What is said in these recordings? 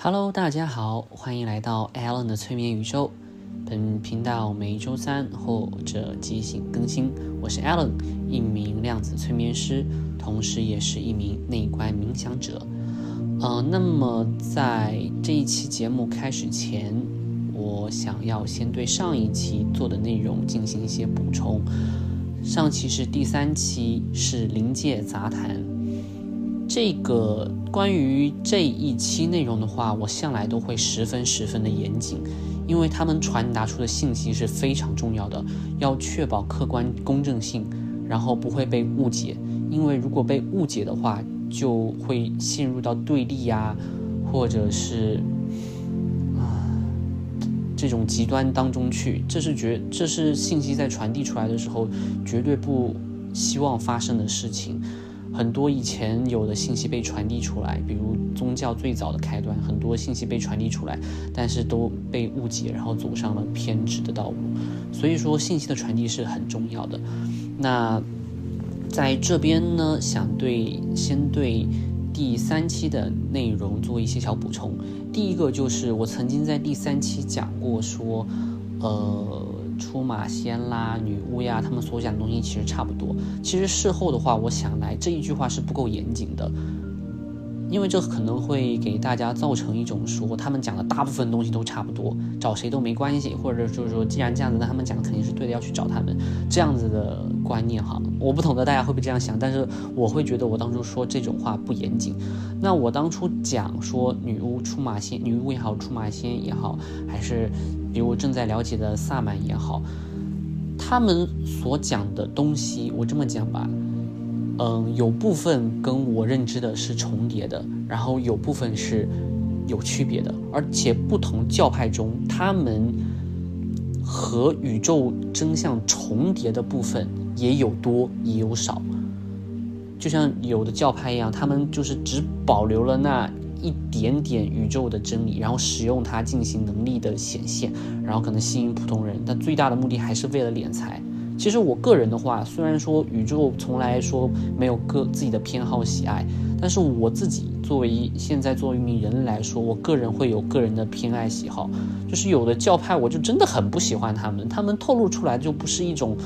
Hello，大家好，欢迎来到 Alan 的催眠宇宙。本频道每周三或者即兴更新。我是 Alan，一名量子催眠师，同时也是一名内观冥想者。呃，那么在这一期节目开始前，我想要先对上一期做的内容进行一些补充。上期是第三期，是临界杂谈。这个关于这一期内容的话，我向来都会十分十分的严谨，因为他们传达出的信息是非常重要的，要确保客观公正性，然后不会被误解。因为如果被误解的话，就会陷入到对立呀，或者是啊这种极端当中去。这是绝，这是信息在传递出来的时候绝对不希望发生的事情。很多以前有的信息被传递出来，比如宗教最早的开端，很多信息被传递出来，但是都被误解，然后走上了偏执的道路。所以说，信息的传递是很重要的。那在这边呢，想对先对第三期的内容做一些小补充。第一个就是我曾经在第三期讲过说，呃。出马仙啦、女巫呀，他们所讲的东西其实差不多。其实事后的话，我想来这一句话是不够严谨的，因为这可能会给大家造成一种说他们讲的大部分东西都差不多，找谁都没关系，或者就是说既然这样子，那他们讲的肯定是对的，要去找他们这样子的观念哈。我不懂得大家会不会这样想，但是我会觉得我当初说这种话不严谨。那我当初讲说女巫出马仙，女巫也好，出马仙也好，还是。比如正在了解的萨满也好，他们所讲的东西，我这么讲吧，嗯，有部分跟我认知的是重叠的，然后有部分是有区别的，而且不同教派中，他们和宇宙真相重叠的部分也有多也有少，就像有的教派一样，他们就是只保留了那。一点点宇宙的真理，然后使用它进行能力的显现，然后可能吸引普通人，但最大的目的还是为了敛财。其实我个人的话，虽然说宇宙从来说没有个自己的偏好喜爱，但是我自己作为现在作为一名人来说，我个人会有个人的偏爱喜好，就是有的教派我就真的很不喜欢他们，他们透露出来就不是一种，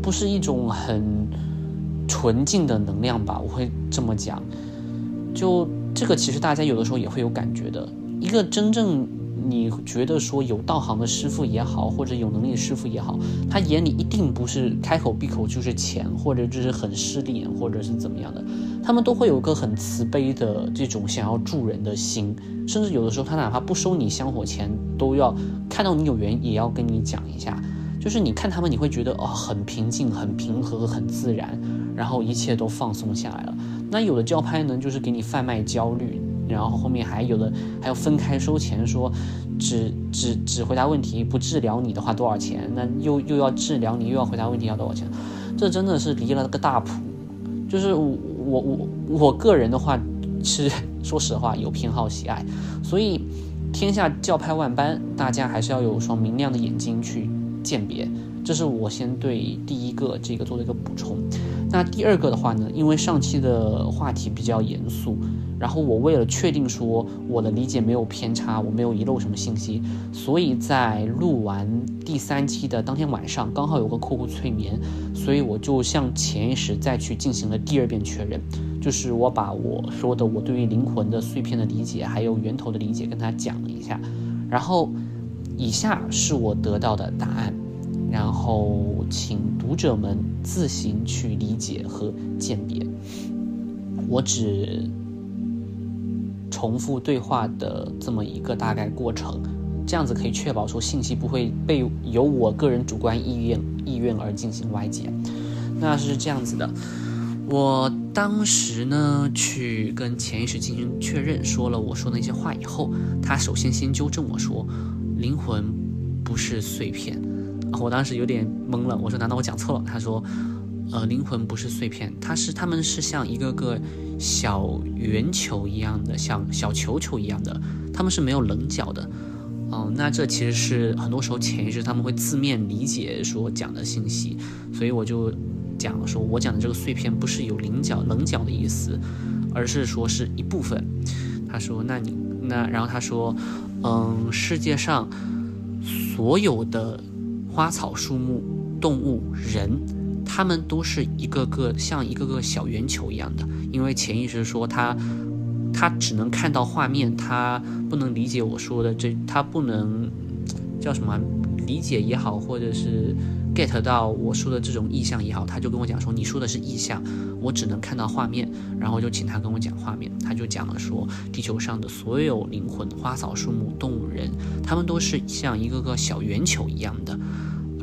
不是一种很纯净的能量吧，我会这么讲，就。这个其实大家有的时候也会有感觉的。一个真正你觉得说有道行的师傅也好，或者有能力的师傅也好，他眼里一定不是开口闭口就是钱，或者就是很势利眼，或者是怎么样的。他们都会有个很慈悲的这种想要助人的心，甚至有的时候他哪怕不收你香火钱，都要看到你有缘也要跟你讲一下。就是你看他们，你会觉得哦很平静、很平和、很自然，然后一切都放松下来了。那有的教派呢，就是给你贩卖焦虑，然后后面还有的还要分开收钱，说只只只回答问题不治疗你的话多少钱？那又又要治疗你又要回答问题要多少钱？这真的是离了个大谱。就是我我我个人的话是说实话有偏好喜爱，所以天下教派万般，大家还是要有双明亮的眼睛去鉴别。这是我先对第一个这个做的一个补充。那第二个的话呢，因为上期的话题比较严肃，然后我为了确定说我的理解没有偏差，我没有遗漏什么信息，所以在录完第三期的当天晚上，刚好有个客户催眠，所以我就向潜意识再去进行了第二遍确认，就是我把我说的我对于灵魂的碎片的理解，还有源头的理解跟他讲了一下，然后以下是我得到的答案。然后，请读者们自行去理解和鉴别。我只重复对话的这么一个大概过程，这样子可以确保说信息不会被由我个人主观意愿意愿而进行歪解。那是这样子的，我当时呢去跟潜意识进行确认，说了我说那些话以后，他首先先纠正我说，灵魂不是碎片。我当时有点懵了，我说难道我讲错了？他说，呃，灵魂不是碎片，它是它们是像一个个小圆球一样的，像小球球一样的，他们是没有棱角的。哦，那这其实是很多时候潜意识他们会字面理解说讲的信息，所以我就讲说，我讲的这个碎片不是有棱角棱角的意思，而是说是一部分。他说，那你。那然后他说，嗯，世界上所有的花草树木、动物、人，他们都是一个个像一个个小圆球一样的，因为潜意识说他他只能看到画面，他不能理解我说的这，他不能叫什么理解也好，或者是。get 到我说的这种意象也好，他就跟我讲说，你说的是意象，我只能看到画面，然后就请他跟我讲画面，他就讲了说，地球上的所有灵魂、花草树木、动物人，他们都是像一个个小圆球一样的，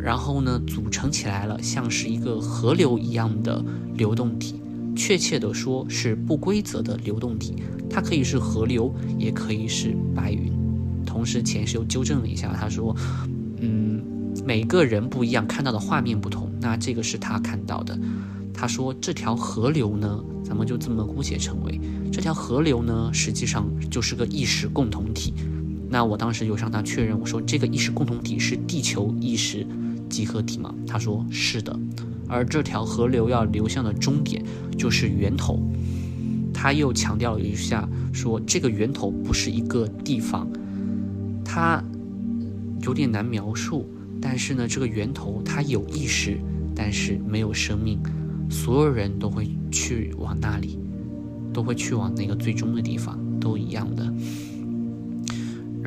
然后呢，组成起来了，像是一个河流一样的流动体，确切的说是不规则的流动体，它可以是河流，也可以是白云。同时，前世又纠正了一下，他说，嗯。每个人不一样，看到的画面不同。那这个是他看到的。他说这条河流呢，咱们就这么姑且称为这条河流呢，实际上就是个意识共同体。那我当时有向他确认，我说这个意识共同体是地球意识集合体吗？他说是的。而这条河流要流向的终点就是源头。他又强调了一下，说这个源头不是一个地方，他有点难描述。但是呢，这个源头它有意识，但是没有生命，所有人都会去往那里，都会去往那个最终的地方，都一样的。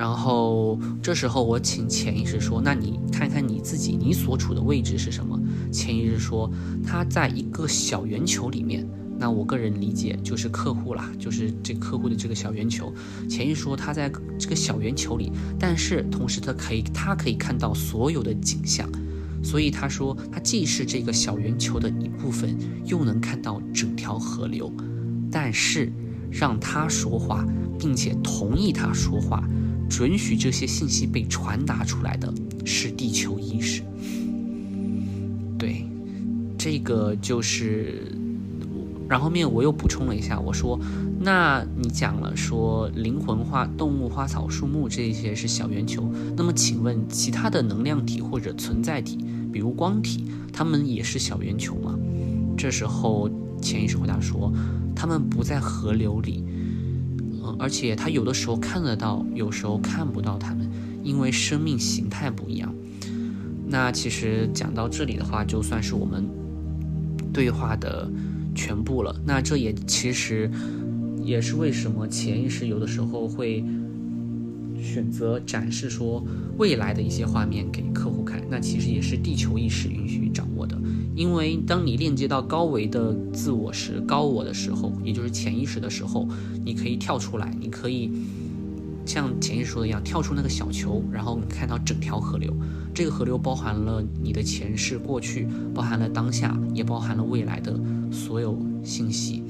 然后这时候我请潜意识说：“那你看看你自己，你所处的位置是什么？”潜意识说：“他在一个小圆球里面。”那我个人理解就是客户啦，就是这客户的这个小圆球。潜意识说他在这个小圆球里，但是同时他可以他可以看到所有的景象，所以他说他既是这个小圆球的一部分，又能看到整条河流。但是让他说话，并且同意他说话，准许这些信息被传达出来的是地球意识。对，这个就是。然后面我又补充了一下，我说，那你讲了说灵魂化动物、花草、树木这些是小圆球，那么请问其他的能量体或者存在体，比如光体，它们也是小圆球吗？这时候潜意识回答说，它们不在河流里，嗯，而且它有的时候看得到，有时候看不到它们，因为生命形态不一样。那其实讲到这里的话，就算是我们对话的。全部了，那这也其实也是为什么潜意识有的时候会选择展示说未来的一些画面给客户看，那其实也是地球意识允许掌握的。因为当你链接到高维的自我时，高我的时候，也就是潜意识的时候，你可以跳出来，你可以像潜意识说的一样，跳出那个小球，然后你看到整条河流。这个河流包含了你的前世、过去，包含了当下，也包含了未来的。所有信息，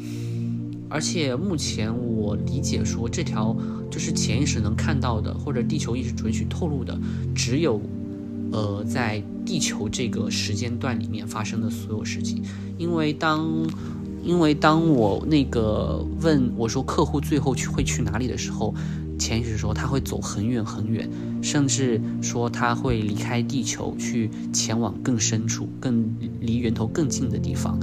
而且目前我理解说，这条就是潜意识能看到的，或者地球意识准许透露的，只有，呃，在地球这个时间段里面发生的所有事情。因为当，因为当我那个问我说客户最后去会去哪里的时候，潜意识说他会走很远很远，甚至说他会离开地球去前往更深处、更离源头更近的地方。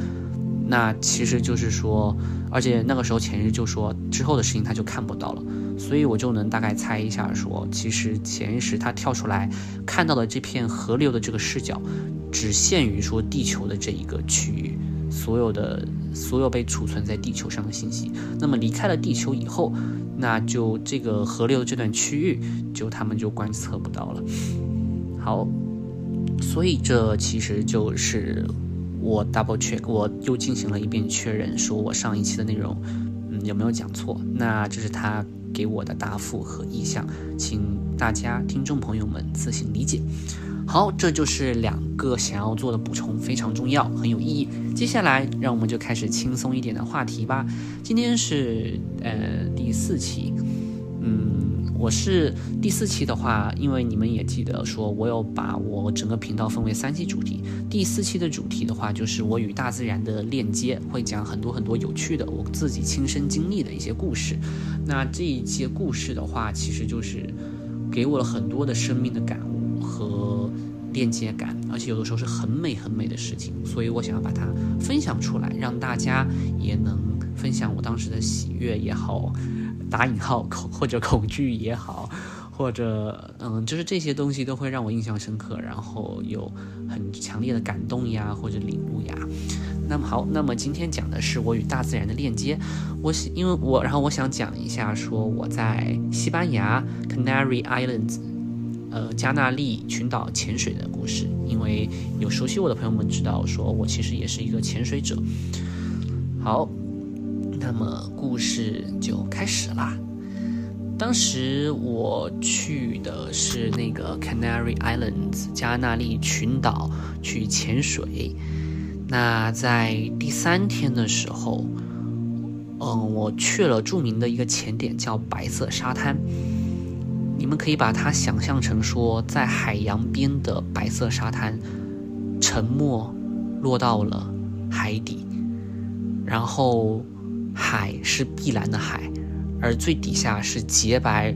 那其实就是说，而且那个时候潜意识就说之后的事情他就看不到了，所以我就能大概猜一下，说其实潜意识他跳出来看到的这片河流的这个视角，只限于说地球的这一个区域，所有的所有被储存在地球上的信息，那么离开了地球以后，那就这个河流的这段区域就他们就观测不到了。好，所以这其实就是。我 double check，我又进行了一遍确认，说我上一期的内容，嗯，有没有讲错？那这是他给我的答复和意向，请大家听众朋友们自行理解。好，这就是两个想要做的补充，非常重要，很有意义。接下来，让我们就开始轻松一点的话题吧。今天是呃第四期，嗯。我是第四期的话，因为你们也记得说，我有把我整个频道分为三期主题。第四期的主题的话，就是我与大自然的链接，会讲很多很多有趣的我自己亲身经历的一些故事。那这一些故事的话，其实就是给我了很多的生命的感悟和链接感，而且有的时候是很美很美的事情，所以我想要把它分享出来，让大家也能分享我当时的喜悦也好。打引号恐或者恐惧也好，或者嗯，就是这些东西都会让我印象深刻，然后有很强烈的感动呀，或者领悟呀。那么好，那么今天讲的是我与大自然的链接。我因为我然后我想讲一下说我在西班牙 Canary Islands，呃加纳利群岛潜水的故事。因为有熟悉我的朋友们知道，说我其实也是一个潜水者。好。那么故事就开始啦。当时我去的是那个 Canary Islands 加纳利群岛去潜水。那在第三天的时候，嗯，我去了著名的一个潜点，叫白色沙滩。你们可以把它想象成说，在海洋边的白色沙滩，沉没落到了海底，然后。海是碧蓝的海，而最底下是洁白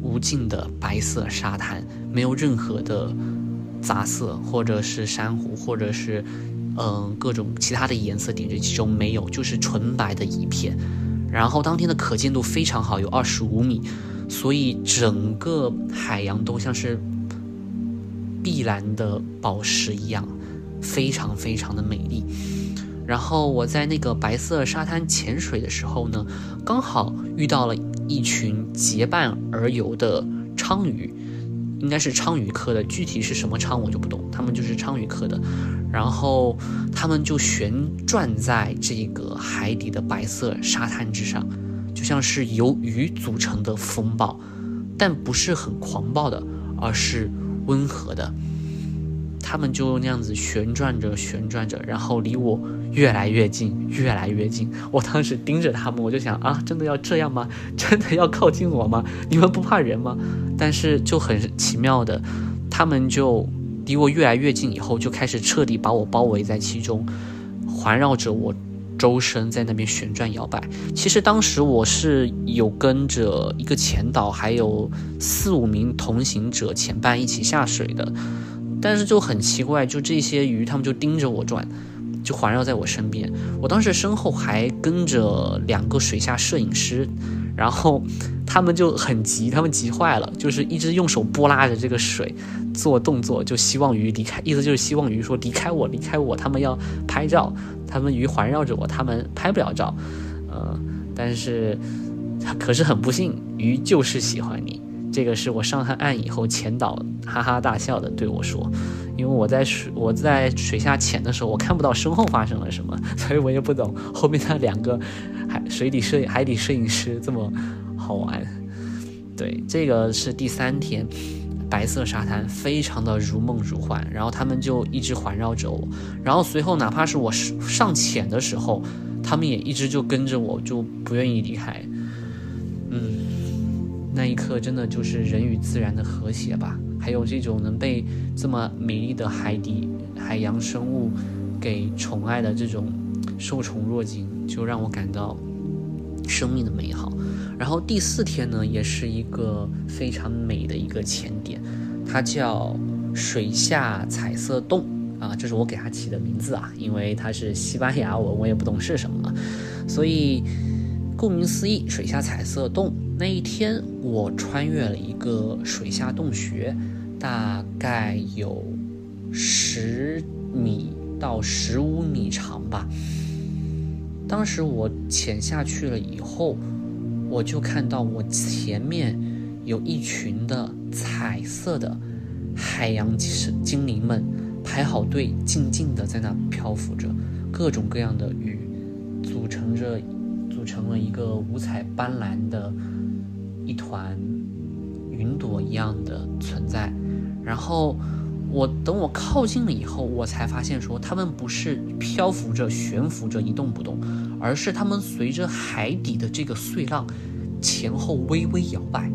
无尽的白色沙滩，没有任何的杂色，或者是珊瑚，或者是嗯各种其他的颜色点缀其中，没有，就是纯白的一片。然后当天的可见度非常好，有二十五米，所以整个海洋都像是碧蓝的宝石一样，非常非常的美丽。然后我在那个白色沙滩潜水的时候呢，刚好遇到了一群结伴而游的鲳鱼，应该是鲳鱼科的，具体是什么鲳我就不懂，他们就是鲳鱼科的。然后他们就旋转在这个海底的白色沙滩之上，就像是由鱼组成的风暴，但不是很狂暴的，而是温和的。他们就那样子旋转着，旋转着，然后离我越来越近，越来越近。我当时盯着他们，我就想啊，真的要这样吗？真的要靠近我吗？你们不怕人吗？但是就很奇妙的，他们就离我越来越近，以后就开始彻底把我包围在其中，环绕着我周身，在那边旋转摇摆。其实当时我是有跟着一个前导，还有四五名同行者前伴一起下水的。但是就很奇怪，就这些鱼，他们就盯着我转，就环绕在我身边。我当时身后还跟着两个水下摄影师，然后他们就很急，他们急坏了，就是一直用手拨拉着这个水做动作，就希望鱼离开，意思就是希望鱼说离开我，离开我。他们要拍照，他们鱼环绕着我，他们拍不了照。呃，但是可是很不幸，鱼就是喜欢你。这个是我上岸以后，前导哈哈大笑的对我说：“因为我在水我在水下潜的时候，我看不到身后发生了什么，所以我也不懂后面那两个海水底摄海底摄影师这么好玩。”对，这个是第三天，白色沙滩非常的如梦如幻，然后他们就一直环绕着我，然后随后哪怕是我上潜的时候，他们也一直就跟着我，就不愿意离开。嗯。那一刻，真的就是人与自然的和谐吧。还有这种能被这么美丽的海底海洋生物给宠爱的这种受宠若惊，就让我感到生命的美好。然后第四天呢，也是一个非常美的一个潜点，它叫水下彩色洞啊，这是我给它起的名字啊，因为它是西班牙文，我也不懂是什么，所以顾名思义，水下彩色洞。那一天，我穿越了一个水下洞穴，大概有十米到十五米长吧。当时我潜下去了以后，我就看到我前面有一群的彩色的海洋精灵们排好队，静静的在那漂浮着，各种各样的鱼组成着，成了一个五彩斑斓的。一团云朵一样的存在，然后我等我靠近了以后，我才发现说，它们不是漂浮着、悬浮着一动不动，而是它们随着海底的这个碎浪前后微微摇摆，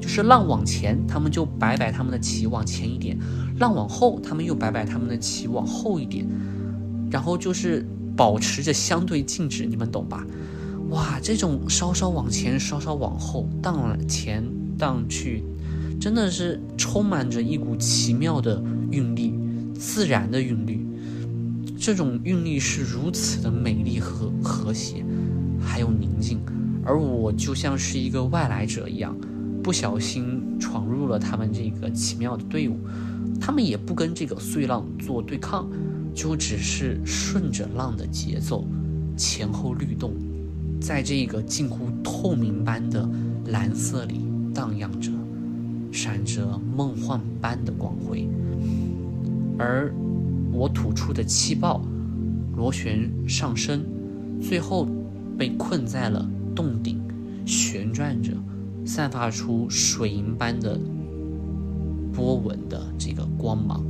就是浪往前，它们就摆摆它们的鳍往前一点；浪往后，它们又摆摆它们的鳍往后一点，然后就是保持着相对静止，你们懂吧？哇，这种稍稍往前，稍稍往后，荡前荡去，真的是充满着一股奇妙的韵律，自然的韵律。这种韵律是如此的美丽和和谐，还有宁静，而我就像是一个外来者一样，不小心闯入了他们这个奇妙的队伍。他们也不跟这个碎浪做对抗，就只是顺着浪的节奏前后律动，在这个近乎透明般的蓝色里荡漾着，闪着梦幻般的光辉。而我吐出的气泡螺旋上升，最后被困在了洞顶，旋转着，散发出水银般的。波纹的这个光芒，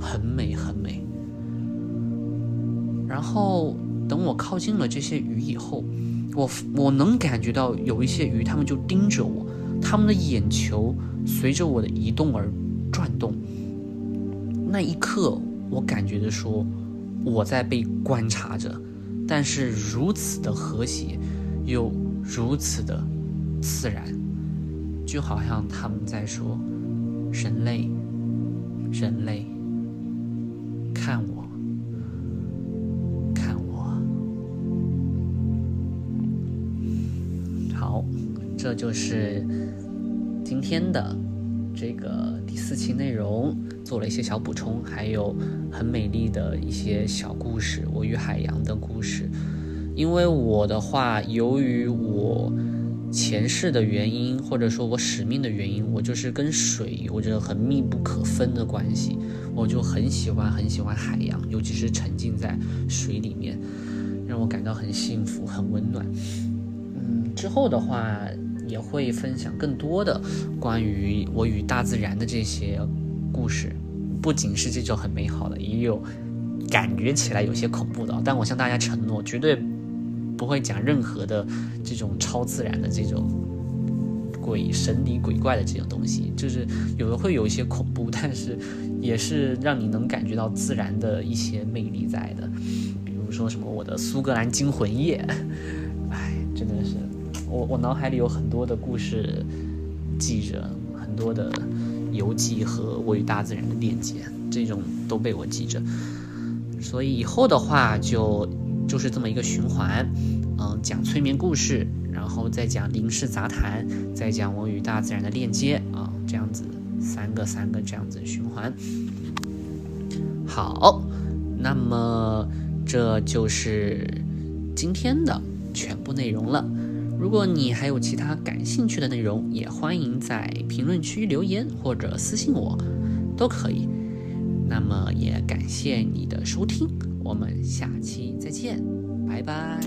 很美很美。然后等我靠近了这些鱼以后，我我能感觉到有一些鱼，它们就盯着我，它们的眼球随着我的移动而转动。那一刻，我感觉的说，我在被观察着，但是如此的和谐，又如此的自然，就好像他们在说。人类，人类，看我，这就是今天的这个第四期内容，做了一些小补充，还有很美丽的一些小故事，我与海洋的故事。因为我的话，由于我。前世的原因，或者说我使命的原因，我就是跟水有着很密不可分的关系。我就很喜欢很喜欢海洋，尤其是沉浸在水里面，让我感到很幸福、很温暖。嗯，之后的话也会分享更多的关于我与大自然的这些故事，不仅是这种很美好的，也有感觉起来有些恐怖的。但我向大家承诺，绝对。不会讲任何的这种超自然的这种鬼神离鬼怪的这种东西，就是有的会有一些恐怖，但是也是让你能感觉到自然的一些魅力在的。比如说什么我的苏格兰惊魂夜，哎，真的是我我脑海里有很多的故事记着，很多的游记和我与大自然的链接，这种都被我记着。所以以后的话就。就是这么一个循环，嗯，讲催眠故事，然后再讲灵视杂谈，再讲我与大自然的链接啊，这样子三个三个这样子循环。好，那么这就是今天的全部内容了。如果你还有其他感兴趣的内容，也欢迎在评论区留言或者私信我，都可以。那么也感谢你的收听。我们下期再见，拜拜。